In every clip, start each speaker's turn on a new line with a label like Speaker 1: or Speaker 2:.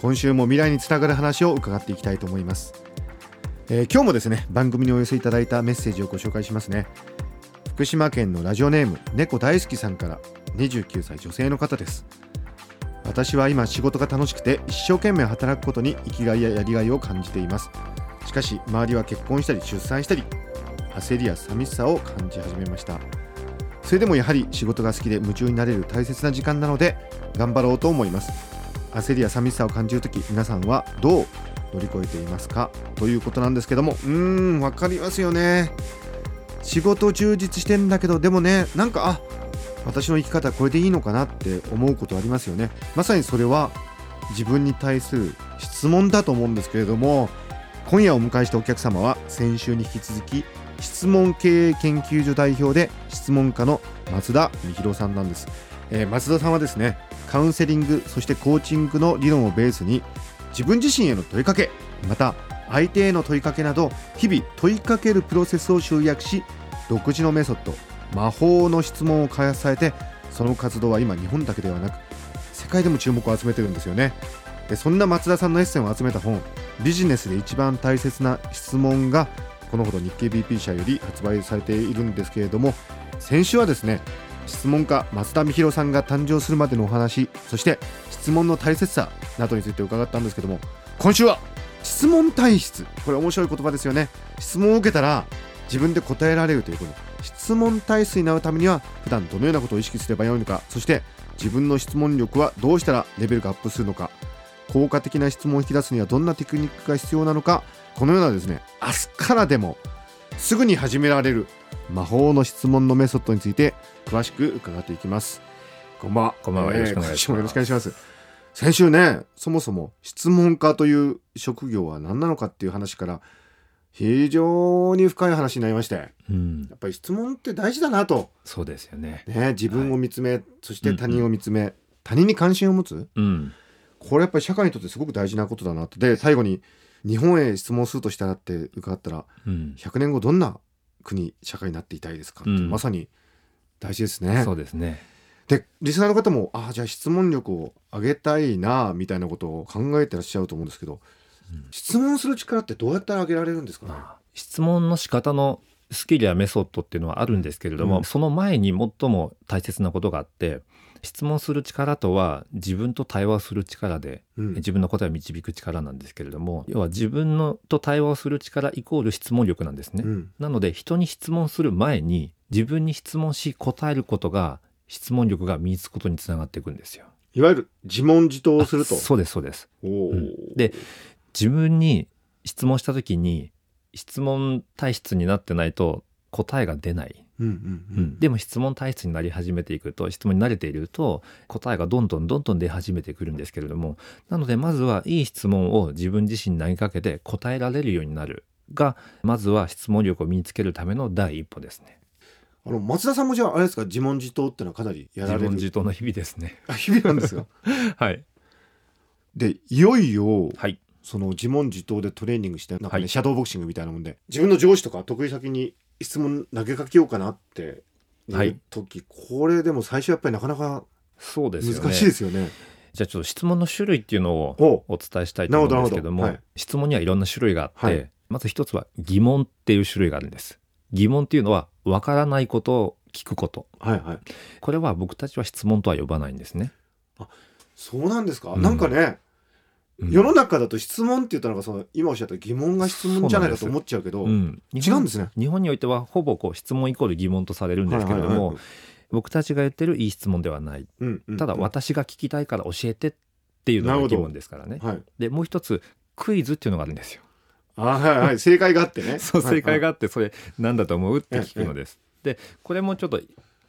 Speaker 1: 今週も未来につながる話を伺っていきたいと思います、えー今日もですね番組にお寄せいただいたメッセージをご紹介しますね。福島県のラジオネーム猫大好きさんから29歳女性の方です。私は今仕事が楽しくて一生懸命働くことに生きがいややりがいを感じています。しかし周りは結婚したり出産したり焦りや寂しさを感じ始めました。それでもやはり仕事が好きで夢中になれる大切な時間なので頑張ろうと思います。焦りや寂しさを感じるとき皆さんはどう乗り越えていますか？ということなんですけどもうーんわかりますよね。仕事充実してんだけどでもねなんかあ私の生き方これでいいのかなって思うことありますよね。まさにそれは自分に対する質問だと思うんですけれども今夜お迎えしたお客様は先週に引き続き質問経営研究所代表で質問家の松田美弘さんなんです、えー松田さんはですねカウンセリングそしてコーチングの理論をベースに自分自身への問いかけまた相手への問いかけなど日々問いかけるプロセスを集約し独自のメソッド魔法の質問を開発されてその活動は今日本だけではなく世界でも注目を集めてるんですよね。でそんな松田さんのエッセンを集めた本ビジネスで一番大切な質問がこのほど日経 BP 社より発売されているんですけれども先週はですね質問家松田美弘さんが誕生するまでのお話そして質問の大切さなどについて伺ったんですけども今週は質問体質。これ面白い言葉ですよね。質問を受けたら自分で答えられるということ。質問体質になるためには普段どのようなことを意識すればよいのか。そして自分の質問力はどうしたらレベルがアップするのか。効果的な質問を引き出すにはどんなテクニックが必要なのか。このようなですね明日からでもすぐに始められる魔法の質問のメソッドについて詳しく伺っていきます。こんばんは。
Speaker 2: こんばんは。よろしくお願いします。
Speaker 1: 今週もよろしくお願いします。先週ねそもそも質問家という職業は何なのかっていう話から非常に深い話になりまして
Speaker 2: うん。
Speaker 1: やっぱり質問って大事だなと、
Speaker 2: そうですよね。
Speaker 1: ね、自分を見つめ、そして他人を見つめ、他人に関心を持つ？
Speaker 2: うん。
Speaker 1: これやっぱり社会にとってすごく大事なことだなってで最後に日本へ質問するとしたらって伺ったら
Speaker 2: うん。
Speaker 1: 100年後どんな国社会になっていたいですかって、
Speaker 2: うん。
Speaker 1: まさに大事ですね。
Speaker 2: そうですね。
Speaker 1: でリスナーの方もああじゃあ質問力を上げたいなみたいなことを考えてらっしゃると思うんですけど、質問する力ってどうやったら上げられるんですかね、
Speaker 2: まあ質問の仕方のスキルやメソッドっていうのはあるんですけれども、
Speaker 1: うん。
Speaker 2: その前に最も大切なことがあって質問する力とは自分と対話する力で
Speaker 1: うん
Speaker 2: 自分の答えを導く力なんですけれども要は自分のと対話をする力イコール質問力なんですね。
Speaker 1: うん
Speaker 2: なので人に質問する前に自分に質問し答えることが質問力が身につくことにつながっていくんですよ。
Speaker 1: いわゆる自問自答をすると
Speaker 2: あそうですそうです。うんで自分に質問した時に質問体質になってないと答えが出ない、
Speaker 1: うんうんう
Speaker 2: ん、でも質問体質になり始めていくと質問に慣れていると答えがどんどんどんどん出始めてくるんですけれどもなのでまずはいい質問を自分自身に投げかけて答えられるようになるがまずは質問力を身につけるための第一歩ですね。
Speaker 1: あの松田さんもじゃああれですか自問自答ってのはかなりやられる
Speaker 2: 問自答の日々ですね。
Speaker 1: あ日々なんですよ
Speaker 2: はい。
Speaker 1: でいよいよ
Speaker 2: はい。
Speaker 1: その自問自答でトレーニングしてなんかね、
Speaker 2: はい
Speaker 1: シャドーボクシングみたいなもんで自分の上司とか得意先に質問投げかけようかなって
Speaker 2: はい。
Speaker 1: いう時、これでも最初やっぱりなかなか
Speaker 2: そうです。
Speaker 1: 難しいですよね。
Speaker 2: じゃあちょっと質問の種類っていうのを
Speaker 1: お
Speaker 2: お伝えしたいと思うんですけども
Speaker 1: どはい。
Speaker 2: 質問にはいろんな種類があって、
Speaker 1: はい。
Speaker 2: まず一つは疑問っていう種類があるんです。疑問っていうのはわからないことを聞くこと。
Speaker 1: はいはい。
Speaker 2: これは僕たちは質問とは呼ばないんですね、
Speaker 1: そうなんですか？
Speaker 2: うん。
Speaker 1: なんかね、
Speaker 2: うん
Speaker 1: 世の中だと質問って言ったのがその今おっしゃった疑問が質問じゃないかと思っちゃうけど、
Speaker 2: うん、
Speaker 1: 違うんですね。
Speaker 2: 日本においてはほぼこう質問イコール疑問とされるんですけれども、僕たちが言ってるいい質問ではない。
Speaker 1: うんうん
Speaker 2: ただ私が聞きたいから教えてっていうのが疑問ですからね。
Speaker 1: はい。
Speaker 2: でもう一つクイズっていうのがあるんですよ。
Speaker 1: あはいはい。正解があってね。
Speaker 2: そう正解が
Speaker 1: あ
Speaker 2: あってそれ何だと思うって聞くのです。でこれもちょっと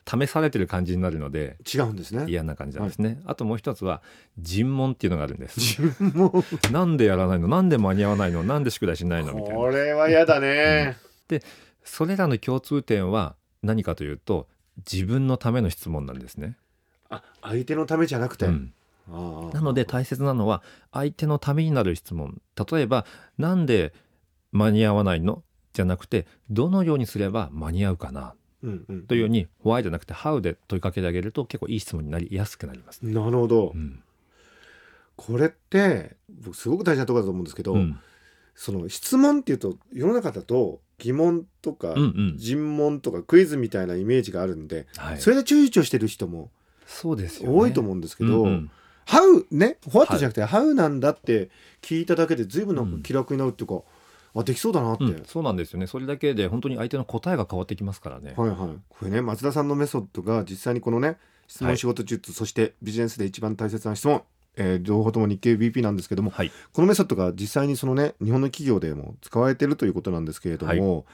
Speaker 2: 試されてる感じになるので
Speaker 1: 違うんですね。
Speaker 2: 嫌な感じなんですね、あともう一つは尋問っていうのがあるんです。
Speaker 1: 自分も
Speaker 2: なんでやらないの？なんで間に合わないの？なんで宿題しないの？みたいな。
Speaker 1: これは嫌だね、
Speaker 2: それらの共通点は何かというと自分のための質問なんですね、
Speaker 1: あ相手のためじゃなくて、
Speaker 2: うん。なので大切なのは相手のためになる質問。例えばなんで間に合わないの？じゃなくてどのようにすれば間に合うかな？
Speaker 1: うんうん。
Speaker 2: というように Why じゃなくて How で問いかけてあげると結構いい質問になりやすくなります、
Speaker 1: なるほど、
Speaker 2: うん。
Speaker 1: これって僕すごく大事なところだと思うんですけど、
Speaker 2: うん。
Speaker 1: その質問っていうと世の中だと疑問とか、
Speaker 2: うんうん。
Speaker 1: 尋問とかクイズみたいなイメージがあるんで、
Speaker 2: はい、
Speaker 1: それで躊躇してる人も多いと思うんですけど、
Speaker 2: うんうん。
Speaker 1: How ね What じゃなくて How なんだって聞いただけで随分なんか気楽になるっていうか、あできそうだなって、
Speaker 2: うんそうなんですよね。それだけで本当に相手の答えが変わってきますからね、
Speaker 1: はいはい。これね松田さんのメソッドが実際にこのね質問仕事術、そしてビジネスで一番大切な質問、えー両方とも日経 BP なんですけども
Speaker 2: はい。
Speaker 1: このメソッドが実際にそのね日本の企業でも使われてるということなんですけれども、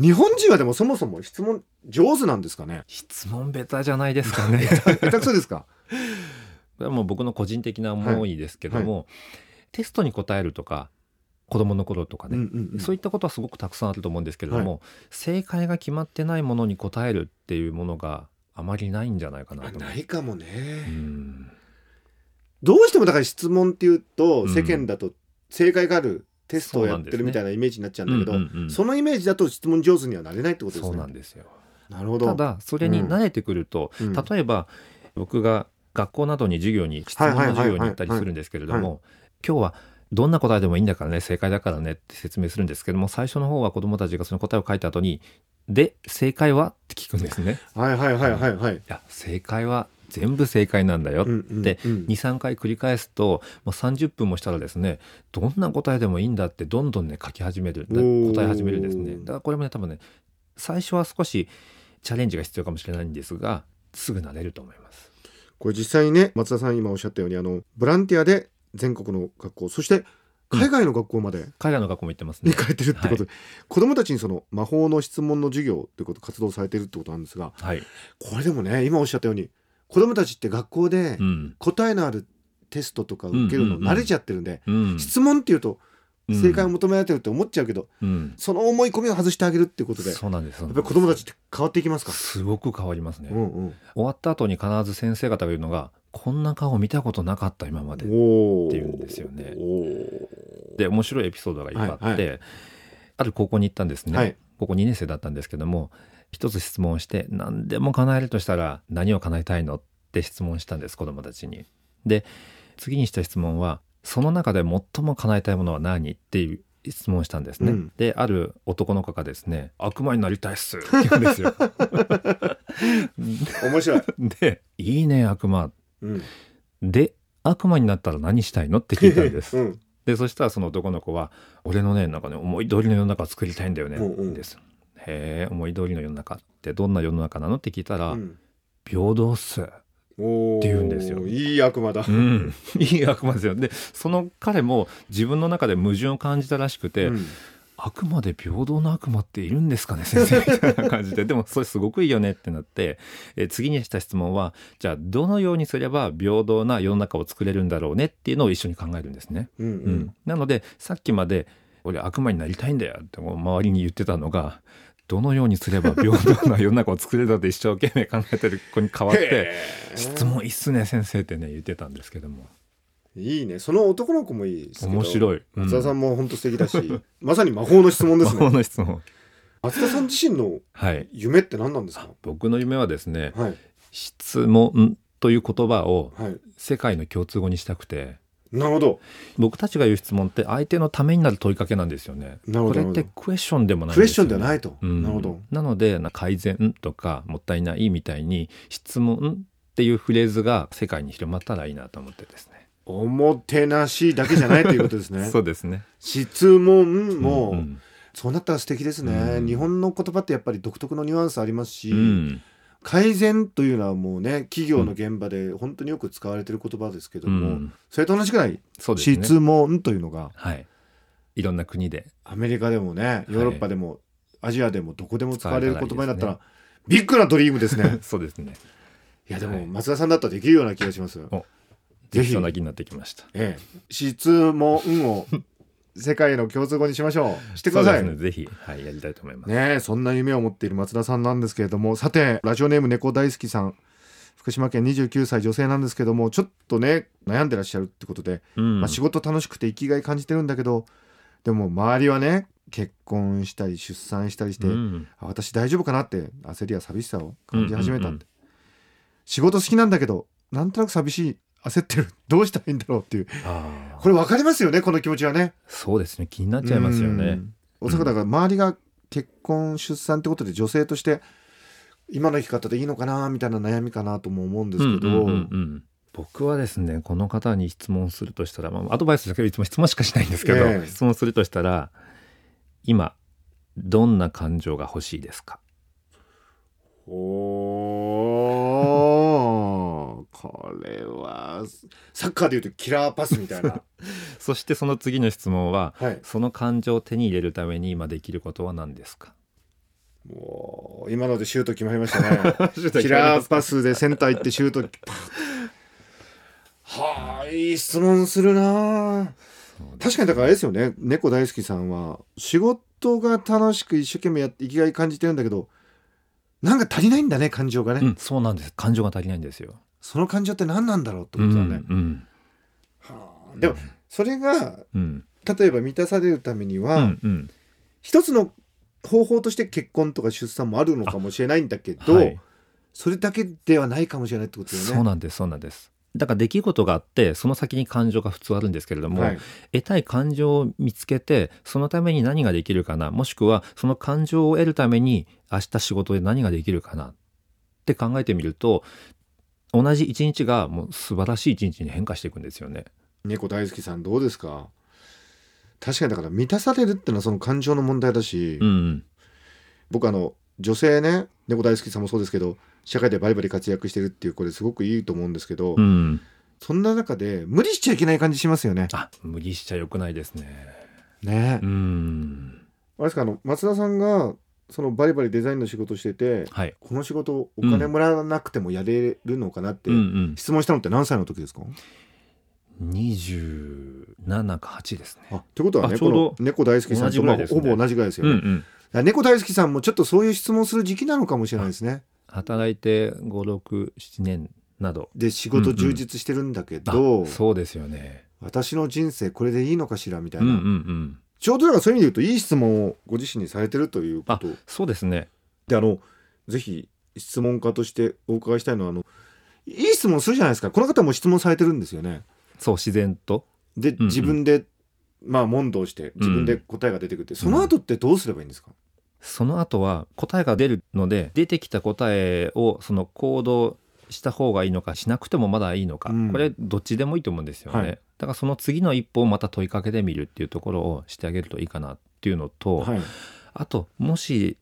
Speaker 1: 日本人はでもそもそも質問上手なんですかね？
Speaker 2: 質問ベタじゃないですかね。
Speaker 1: 下手くそですか？
Speaker 2: これはもう僕の個人的な思いですけども、テストに答えるとか子供の頃とかね、
Speaker 1: うんうんうん。
Speaker 2: そういったことはすごくたくさんあると思うんですけれども、正解が決まってないものに答えるっていうものがあまりないんじゃないかな
Speaker 1: あ
Speaker 2: と
Speaker 1: ないかもね、
Speaker 2: うん。
Speaker 1: どうしてもだから質問っていうと
Speaker 2: うん。
Speaker 1: 世間だと正解があるテストをやってるみたいなイメージになっちゃうんだけど、
Speaker 2: うんうんうん。
Speaker 1: そのイメージだと質問上手にはなれないってことです
Speaker 2: そう
Speaker 1: ね
Speaker 2: なんですよ。
Speaker 1: なるほど。
Speaker 2: ただそれに慣れてくると、
Speaker 1: うん。
Speaker 2: 例えば僕が学校などに授業に質問の授業に行ったりするんですけれど
Speaker 1: はい。はい。
Speaker 2: も今日はどんな答えでもいいんだからね正解だからねって説明するんですけども最初の方は子どもたちがその答えを書いた後に「で正解は?」って聞くんですね。
Speaker 1: はいはいはいはいはい
Speaker 2: いや正解は全部正解なんだよって
Speaker 1: うんうんうん
Speaker 2: 23回繰り返すともう30分もしたらですねどんな答えでもいいんだってどんどんね書き始める答え始めるんですねだからこれもね多分ね最初は少しチャレンジが必要かもしれないんですがすぐ慣れると思います。
Speaker 1: これ実際にね松田さん今おっしゃったようにあのボランティアで全国の学校そして海外の学校まで
Speaker 2: 海外の学校も行ってますね。
Speaker 1: に通ってるってことで、子供たちにその魔法の質問の授業っていうこと活動されてるってことなんですが
Speaker 2: はい。
Speaker 1: これでもね今おっしゃったように子供たちって学校で
Speaker 2: うん。
Speaker 1: 答えのあるテストとか受けるの慣れちゃってるんで、
Speaker 2: うん。
Speaker 1: 質問っていうと
Speaker 2: うん
Speaker 1: 正解を求められてるって思っちゃうけど、
Speaker 2: うん。
Speaker 1: その思い込みを外してあげるっていうことでや
Speaker 2: そうなんです。
Speaker 1: っぱり子供たちって変わっていきますか？
Speaker 2: すごく変わりますね。
Speaker 1: うんうん
Speaker 2: 終わった後に必ず先生方が言うのがこんな顔見たことなかった今まで。っていうんですよね。で面白いエピソードがいっぱいあって、
Speaker 1: はい
Speaker 2: ある高校に行ったんですね、
Speaker 1: はい。
Speaker 2: 高校2年生だったんですけども一つ質問をして何でも叶えるとしたら何を叶えたいのって質問したんです子供たちに。で次にした質問はその中で最も叶えたいものは何っていう質問をしたんですね。
Speaker 1: うん。
Speaker 2: である男の子がですね「悪魔になりたいっす」って言うんですよ。
Speaker 1: 面白い、
Speaker 2: で「いいね悪魔
Speaker 1: うん」
Speaker 2: で悪魔になったら何したいのって聞いたんです。
Speaker 1: うん。
Speaker 2: でそしたらその男の子は「俺のねなんかね思い通りの世の中を作りたいんだよね」
Speaker 1: うんうん。
Speaker 2: です。へえ思い通りの世の中ってどんな世の中なのって聞いたら「
Speaker 1: うん。
Speaker 2: 平等っす」って言うんですよ。
Speaker 1: いい悪魔だ、
Speaker 2: うん、いい悪魔ですよ。でその彼も自分の中で矛盾を感じたらしくて、
Speaker 1: うん
Speaker 2: 悪魔で平等な悪魔っているんですかね先生。みたいな感じで。でもそれすごくいいよねってなってえ次にした質問はじゃあどのようにすれば平等な世の中を作れるんだろうねっていうのを一緒に考えるんですね。
Speaker 1: うんう
Speaker 2: うん。ん、なのでさっきまで「俺悪魔になりたいんだよ」って周りに言ってたのがどのようにすれば平等な世の中を作れるのって一生懸命考えてる子に変わって
Speaker 1: へ「ー。
Speaker 2: 質問いいっすね先生」ってね言ってたんですけども
Speaker 1: いいね。その男の子もいいですけど。
Speaker 2: 面白い、うん。
Speaker 1: 松田さんも本当素敵だし、まさに魔法の質問です
Speaker 2: 魔法
Speaker 1: ね
Speaker 2: の質問。
Speaker 1: 松田さん自身の
Speaker 2: はい。
Speaker 1: 夢って何なんですか？
Speaker 2: 僕の夢はですね
Speaker 1: はい。
Speaker 2: 質問という言葉を
Speaker 1: はい。
Speaker 2: 世界の共通語にしたくて。
Speaker 1: なるほど。
Speaker 2: 僕たちが言う質問って相手のためになる問いかけなんですよね。
Speaker 1: なるほど
Speaker 2: これってクエスチョンでもないん
Speaker 1: クエスチョンではないと、
Speaker 2: うん。
Speaker 1: なるほど。
Speaker 2: なのでな改善とかもったいないみたいに質問っていうフレーズが世界に広まったらいいなと思ってですね。
Speaker 1: おもてなしだけじゃないということですね。
Speaker 2: そうですね。
Speaker 1: 質問も、
Speaker 2: うんうん。
Speaker 1: そうなったら素敵ですね、
Speaker 2: うん。
Speaker 1: 日本の言葉ってやっぱり独特のニュアンスありますし、
Speaker 2: うん。
Speaker 1: 改善というのはもうね企業の現場で本当によく使われてる言葉ですけども、
Speaker 2: うん。
Speaker 1: それと同じくらい
Speaker 2: ね。
Speaker 1: 質問というのが
Speaker 2: はい。いろんな国で。
Speaker 1: アメリカでもねヨーロッパでも、アジアでもどこでも使われる言葉になったら、ビッグなドリームですね。
Speaker 2: そうですね。
Speaker 1: いやでも
Speaker 2: はい。
Speaker 1: 松田さんだったらできるような気がします。
Speaker 2: お
Speaker 1: ぜひ。
Speaker 2: そんな気になってきました
Speaker 1: ええ。質問を世界の共通語にしましょう。してください。
Speaker 2: ね。ぜひ。はいやりたいと思います、
Speaker 1: ねえそんな夢を持っている松田さんなんですけれども。さてラジオネーム猫大好きさん。福島県29歳女性なんですけども。ちょっとね悩んでらっしゃるってことで、
Speaker 2: うん。
Speaker 1: まあ、仕事楽しくて生きがい感じてるんだけど。でも周りはね結婚したり出産したりして、
Speaker 2: うん。
Speaker 1: あ私大丈夫かなって焦りや寂しさを感じ始めたんで、
Speaker 2: うんうんうん。
Speaker 1: 仕事好きなんだけどなんとなく寂しい焦ってる。どうしたらいいんだろうっていう。これ分かりますよねこの気持ちはね。
Speaker 2: そうですね。気になっちゃいますよね。
Speaker 1: うん。おそらくだから周りが結婚出産ってことで女性として今の生き方でいいのかなみたいな悩みかなとも思うんですけど、
Speaker 2: うんうんうんうん。僕はですねこの方に質問するとしたら、まあ、アドバイスだけどいつも質問しかしないんですけど、
Speaker 1: ええ。
Speaker 2: 質問するとしたら今どんな感情が欲しいですか？
Speaker 1: おーこれはサッカーでいうとキラーパスみたいな。
Speaker 2: そしてその次の質問は
Speaker 1: はい。
Speaker 2: その感情を手に入れるために今できることは何ですか？
Speaker 1: もう今のでシュート決まりましたね。キラーパスでセンター行ってシュート。はあいい質問するな確かにだからあれですよね。猫大好きさんは仕事が楽しく一生懸命やって生きがい感じてるんだけどなんか足りないんだね感情がね、
Speaker 2: うんそうなんです。感情が足りないんですよ
Speaker 1: その感情って何なんだろうって
Speaker 2: うん
Speaker 1: ことだね、
Speaker 2: うん
Speaker 1: はあ。でもそれが
Speaker 2: うん。
Speaker 1: 例えば満たされるために
Speaker 2: う
Speaker 1: は、
Speaker 2: んうん。
Speaker 1: 一つの方法として結婚とか出産もあるのかもしれないんだけど、
Speaker 2: はい。
Speaker 1: それだけではないかもしれないってことだよね。
Speaker 2: そうなんですそうなんです。だから出来事があってその先に感情が普通あるんですけれども、
Speaker 1: はい。
Speaker 2: 得たい感情を見つけてそのために何ができるかなもしくはその感情を得るために明日仕事で何ができるかなって考えてみると同じ一日がもう素晴らしい一日に変化していくんですよね。
Speaker 1: 猫大好きさんどうですか？確かにだから満たされるってのはその感情の問題だし、
Speaker 2: うん
Speaker 1: 僕あの女性ね猫大好きさんもそうですけど社会でバリバリ活躍してるっていうこれすごくいいと思うんですけど、
Speaker 2: うん、
Speaker 1: そんな中で無理しちゃいけない感じしますよね。
Speaker 2: あ無理しちゃよくないですね。
Speaker 1: ね
Speaker 2: う、ん
Speaker 1: あれですかあの松田さんがそのバリバリデザインの仕事してて
Speaker 2: はい。
Speaker 1: この仕事お金もらわなくてもやれるのかなって
Speaker 2: うんうん。
Speaker 1: 質問したのって何歳の時ですか、
Speaker 2: 二十七か八ですね。
Speaker 1: あってことはね猫大好きさんと、
Speaker 2: ね
Speaker 1: ほぼ同じぐらいですよね、
Speaker 2: うんうん。
Speaker 1: 猫大好きさんもちょっとそういう質問する時期なのかもしれないですね
Speaker 2: 働いて五六七年など。
Speaker 1: で仕事充実してるんだけ
Speaker 2: あ
Speaker 1: ど、
Speaker 2: そうですよね。
Speaker 1: 私の人生これでいいのかしらみたいな、
Speaker 2: うんうんうん。
Speaker 1: ちょうどだからそういう意味で言うといい質問をご自身にされてるということ。
Speaker 2: そうですね。
Speaker 1: であのぜひ質問家としてお伺いしたいのはあのいい質問するじゃないですか。この方も質問されてるんですよね。
Speaker 2: そう自然と。
Speaker 1: で
Speaker 2: うん
Speaker 1: 自分で、まあ問答して自分で答えが出てくるって、その後ってどうすればいいんですか、
Speaker 2: その後は答えが出るので出てきた答えをその行動した方がいいのかしなくてもまだいいのか、
Speaker 1: うん。
Speaker 2: これどっちでもいいと思うんですよね、
Speaker 1: はい。
Speaker 2: だからその次の一歩をまた問いかけてみるっていうところをしてあげるといいかなっていうのと、
Speaker 1: はい。
Speaker 2: あともし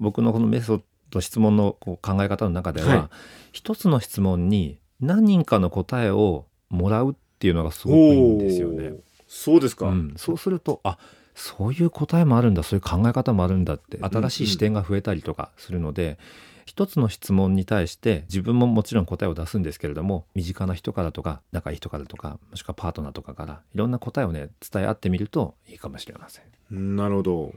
Speaker 2: 僕のこのメソッド質問のこう考え方の中では、
Speaker 1: はい。
Speaker 2: 一つの質問に何人かの答えをもらうっていうのがすごくいいんですよね。
Speaker 1: そうですか、
Speaker 2: うん、そうするとあそういう答えもあるんだ。そういう考え方もあるんだって。新しい視点が増えたりとかするので、一つの質問に対して自分ももちろん答えを出すんですけれども身近な人からとか仲いい人からとかもしくはパートナーとかからいろんな答えをね伝え合ってみるといいかもしれません。
Speaker 1: なるほど。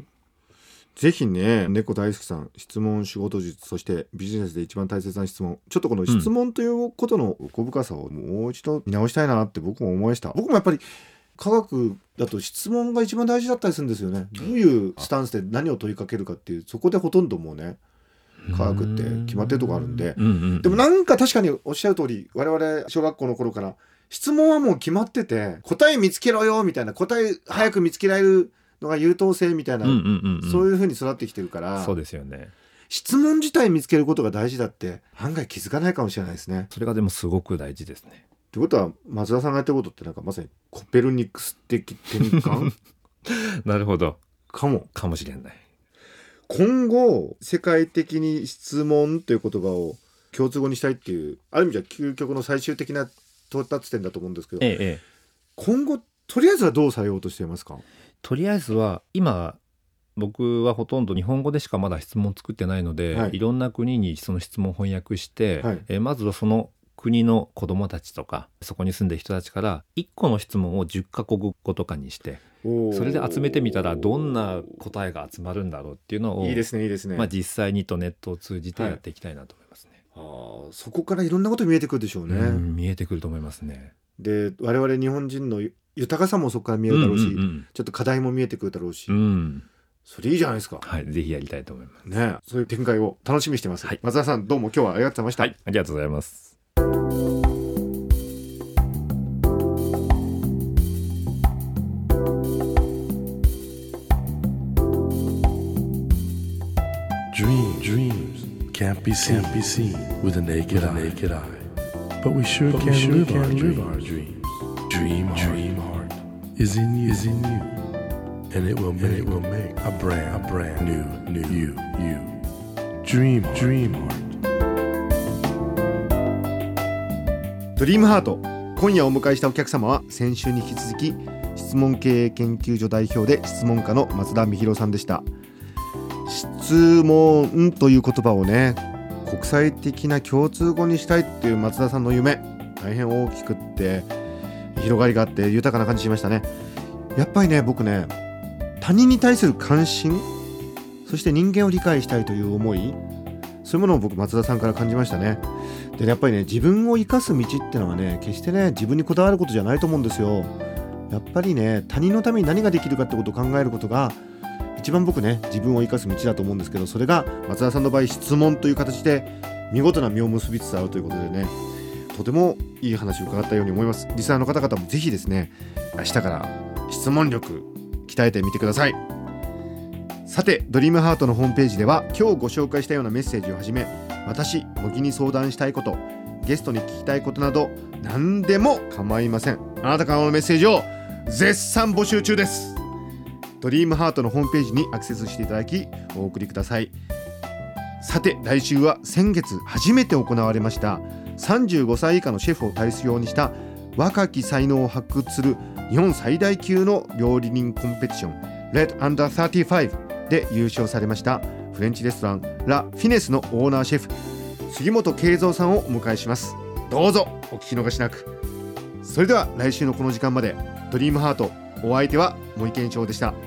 Speaker 1: ぜひね猫大好きさん質問仕事術そしてビジネスで一番大切な質問。ちょっとこの質問ということの奥深さをもう一度見直したいなって僕も思いました。僕もやっぱり科学だと質問が一番大事だったりするんですよね。どういうスタンスで何を問いかけるかっていうそこでほとんどもうね科学って決まってるとこあるんで。でもなんか確かにおっしゃる通り我々小学校の頃から質問はもう決まってて答え見つけろよみたいな答え早く見つけられるのが優等生みたいな、そういうふうに育ってきてるから
Speaker 2: そうですよね。
Speaker 1: 質問自体見つけることが大事だって案外気づかないかもしれないですね。
Speaker 2: それがでもすごく大事ですね。
Speaker 1: ってことは松田さんがやってることってなんかまさにコペルニクス的転換？
Speaker 2: なるほど。
Speaker 1: かも。
Speaker 2: かもしれない
Speaker 1: 今後世界的に質問という言葉を共通語にしたいっていうある意味じゃ究極の最終的な到達点だと思うんですけど
Speaker 2: ええええ。
Speaker 1: 今後とりあえずはどうされようとしていますか？
Speaker 2: とりあえずは今僕はほとんど日本語でしかまだ質問作ってないので、
Speaker 1: はい。
Speaker 2: い、ろんな国にその質問を翻訳して、
Speaker 1: はい。
Speaker 2: えーまずはその国の子どもたちとかそこに住んでる人たちから1個の質問を10カ国語とかにしてそれで集めてみたらどんな答えが集まるんだろうっていうのを
Speaker 1: いいですねいいですね、
Speaker 2: まあ、実際にとネットを通じてやっていきたいなと思いますね。
Speaker 1: あーそこからいろんなこと見えてくるでしょうね、
Speaker 2: うん見えてくると思いますね。
Speaker 1: で我々日本人の豊かさもそこから見えるだろうし、
Speaker 2: うんうん
Speaker 1: ちょっと課題も見えてくるだろうし、
Speaker 2: うん。うん
Speaker 1: それいいじゃないですか。
Speaker 2: はい、ぜひやりたいと思います。
Speaker 1: ねそういう展開を楽しみにしてます、
Speaker 2: はい。
Speaker 1: 松田さんどうも今日はありがとうございました、
Speaker 2: はい、ありがとうございます。
Speaker 3: Can't be seen, can't be seen with the naked, eye. naked eye. But we sure But can, we sure live, can our live dreams. our dreams. Dream, dream heart is in you, is in you, and it will make, and it will make a brand, a brand new, new you, you. Dream, dream heart.
Speaker 1: ドリームハート今夜お迎えしたお客様は先週に引き続き質問経営研究所代表で質問家の松田美弘さんでした質問という言葉をね国際的な共通語にしたいっていう松田さんの夢大変大きくって広がりがあって豊かな感じしましたね。やっぱりね僕ね他人に対する関心そして人間を理解したいという思いそういうものを僕松田さんから感じましたね。でやっぱりね自分を生かす道ってのはね決してね自分にこだわることじゃないと思うんですよ。やっぱりね他人のために何ができるかってことを考えることが一番僕ね自分を生かす道だと思うんですけどそれが松田さんの場合質問という形で見事な実を結びつつあるということでねとてもいい話を伺ったように思います。リスナーの方々もぜひですね明日から質問力鍛えてみてください。さてドリームハートのホームページでは今日ご紹介したようなメッセージをはじめ私茂木に相談したいことゲストに聞きたいことなど何でも構いません。あなたからのメッセージを絶賛募集中です。ドリームハートのホームページにアクセスしていただきお送りください。さて来週は先月初めて行われました35歳以下のシェフを対象にした若き才能を発掘する日本最大級の料理人コンペティション Red Under 35で優勝されましたフレンチレストランラ・フィネスのオーナーシェフ杉本慶三さんをお迎えします。どうぞお聞き逃しなく。それでは来週のこの時間までドリームハートお相手は森健一郎でした。